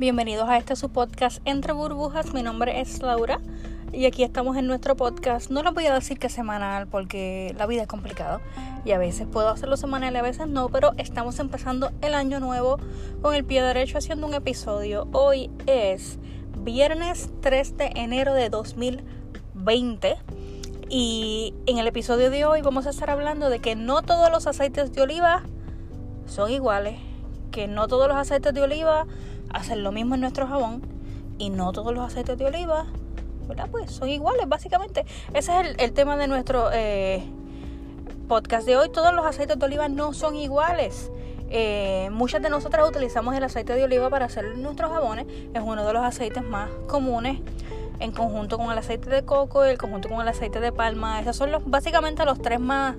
Bienvenidos a este su podcast Entre Burbujas. Mi nombre es Laura y aquí estamos en nuestro podcast. No les voy a decir que semanal porque la vida es complicada y a veces puedo hacerlo semanal y a veces no, pero estamos empezando el año nuevo con el pie derecho haciendo un episodio. Hoy es viernes 3 de enero de 2020 y en el episodio de hoy vamos a estar hablando de que no todos los aceites de oliva son iguales, que no todos los aceites de oliva hacer lo mismo en nuestro jabón y no todos los aceites de oliva, ¿verdad? Pues son iguales, básicamente. Ese es el, tema de nuestro eh, podcast de hoy. Todos los aceites de oliva no son iguales. Eh, muchas de nosotras utilizamos el aceite de oliva para hacer nuestros jabones. Es uno de los aceites más comunes en conjunto con el aceite de coco el conjunto con el aceite de palma. Esos son los, básicamente los tres más,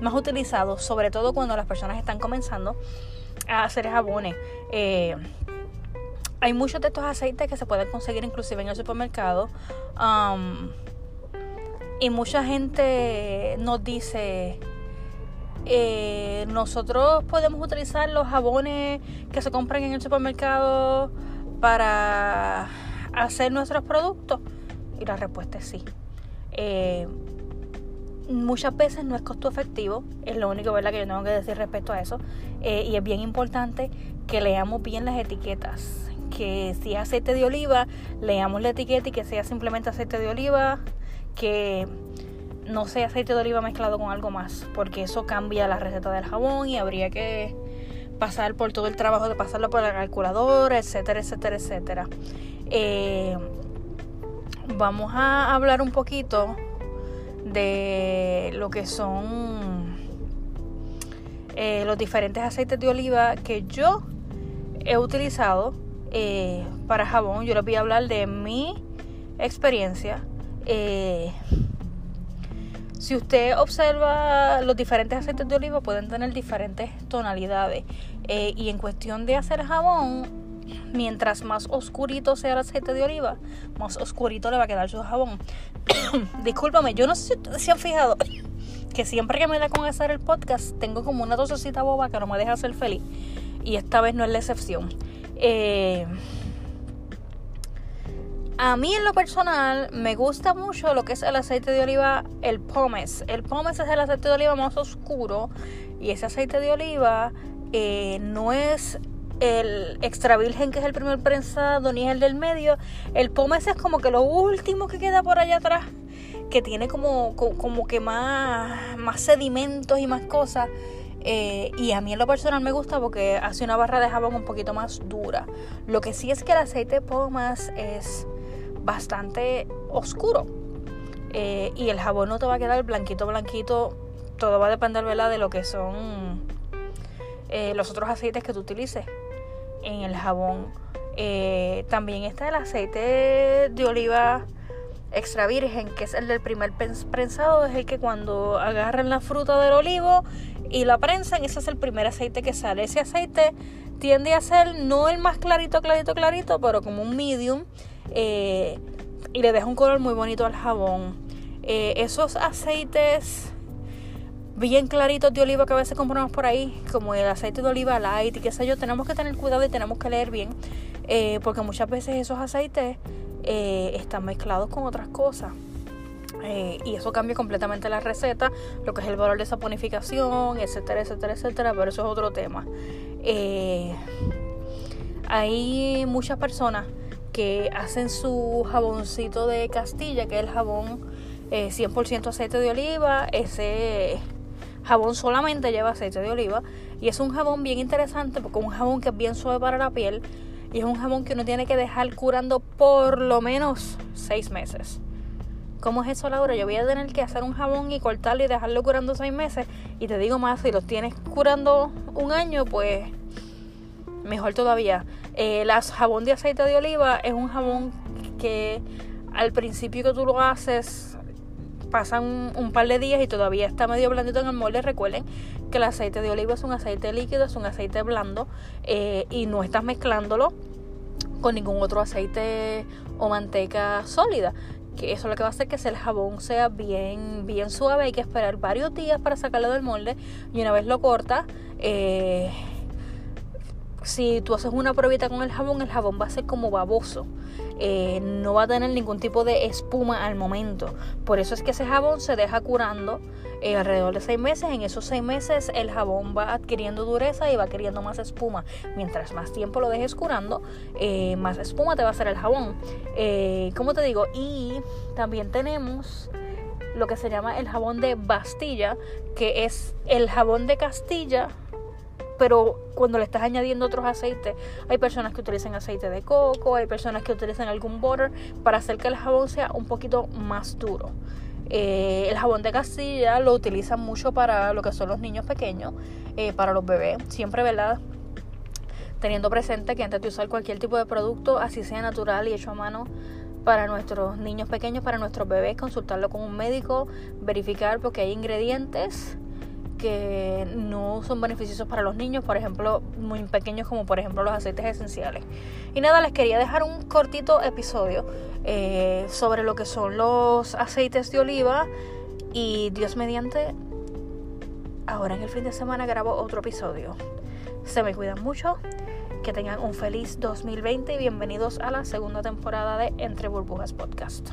más utilizados, sobre todo cuando las personas están comenzando a hacer jabones. Eh, hay muchos de estos aceites que se pueden conseguir inclusive en el supermercado. Um, y mucha gente nos dice, eh, nosotros podemos utilizar los jabones que se compran en el supermercado para hacer nuestros productos. Y la respuesta es sí. Eh, muchas veces no es costo efectivo, es lo único ¿verdad? que yo tengo que decir respecto a eso. Eh, y es bien importante que leamos bien las etiquetas que si es aceite de oliva, leamos la etiqueta y que sea simplemente aceite de oliva, que no sea aceite de oliva mezclado con algo más, porque eso cambia la receta del jabón y habría que pasar por todo el trabajo de pasarlo por la calculadora, etcétera, etcétera, etcétera. Eh, vamos a hablar un poquito de lo que son eh, los diferentes aceites de oliva que yo he utilizado eh, para jabón. Yo les voy a hablar de mi experiencia. Eh, si usted observa los diferentes aceites de oliva pueden tener diferentes tonalidades. Eh, y en cuestión de hacer jabón, mientras más oscurito sea el aceite de oliva, más oscurito le va a quedar su jabón. Discúlpame, yo no sé si han fijado que siempre que me da con hacer el podcast tengo como una tosecita boba que no me deja ser feliz. Y esta vez no es la excepción. Eh, a mí en lo personal me gusta mucho lo que es el aceite de oliva, el pomes. El pomes es el aceite de oliva más oscuro y ese aceite de oliva eh, no es el extra virgen que es el primer prensado ni es el del medio. El pomes es como que lo último que queda por allá atrás, que tiene como, como que más, más sedimentos y más cosas. Eh, y a mí en lo personal me gusta porque hace una barra de jabón un poquito más dura. Lo que sí es que el aceite de pomas es bastante oscuro. Eh, y el jabón no te va a quedar blanquito, blanquito. Todo va a depender de lo que son eh, los otros aceites que tú utilices en el jabón. también está el aceite de oliva extra virgen, que es el del primer prensado, es el que cuando agarran la fruta del olivo y la prensan, ese es el primer aceite que sale. Ese aceite tiende a ser no el más clarito, clarito, clarito, pero como un medium eh, y le deja un color muy bonito al jabón. Eh, esos aceites bien claritos de oliva que a veces compramos por ahí, como el aceite de oliva light y qué sé yo, tenemos que tener cuidado y tenemos que leer bien, eh, porque muchas veces esos aceites están mezclados con otras cosas. Eh, y eso cambia completamente la receta, lo que es el valor de saponificación, etcétera, etcétera, etcétera, pero eso es otro tema. Eh, hay muchas personas que hacen su jaboncito de Castilla, que es el jabón 100% eh, aceite de oliva, ese jabón solamente lleva aceite de oliva y es un jabón bien interesante porque es un jabón que es bien suave para la piel y es un jabón que uno tiene que dejar curando por lo menos 6 meses. ¿Cómo es eso, Laura? Yo voy a tener que hacer un jabón y cortarlo y dejarlo curando seis meses. Y te digo más, si los tienes curando un año, pues mejor todavía. El eh, jabón de aceite de oliva es un jabón que al principio que tú lo haces pasan un, par de días y todavía está medio blandito en el molde. Recuerden que el aceite de oliva es un aceite líquido, es un aceite blando eh, y no estás mezclándolo con ningún otro aceite o manteca sólida que eso lo que va a hacer que el jabón sea bien, bien suave. Hay que esperar varios días para sacarlo del molde y una vez lo corta, eh, si tú haces una probita con el jabón, el jabón va a ser como baboso. Eh, no va a tener ningún tipo de espuma al momento. Por eso es que ese jabón se deja curando eh, alrededor de seis meses. En esos seis meses el jabón va adquiriendo dureza y va adquiriendo más espuma. Mientras más tiempo lo dejes curando, eh, más espuma te va a hacer el jabón. como te digo, y también tenemos lo que se llama el jabón de Bastilla, que es el jabón de Castilla pero cuando le estás añadiendo otros aceites, hay personas que utilizan aceite de coco, hay personas que utilizan algún butter para hacer que el jabón sea un poquito más duro. Eh, el jabón de Castilla lo utilizan mucho para lo que son los niños pequeños, eh, para los bebés, siempre, ¿verdad? Teniendo presente que antes de usar cualquier tipo de producto, así sea natural y hecho a mano, para nuestros niños pequeños, para nuestros bebés, consultarlo con un médico, verificar porque hay ingredientes que no son beneficiosos para los niños, por ejemplo, muy pequeños como por ejemplo los aceites esenciales. Y nada, les quería dejar un cortito episodio eh, sobre lo que son los aceites de oliva y Dios mediante, ahora en el fin de semana grabo otro episodio. Se me cuidan mucho, que tengan un feliz 2020 y bienvenidos a la segunda temporada de Entre Burbujas Podcast.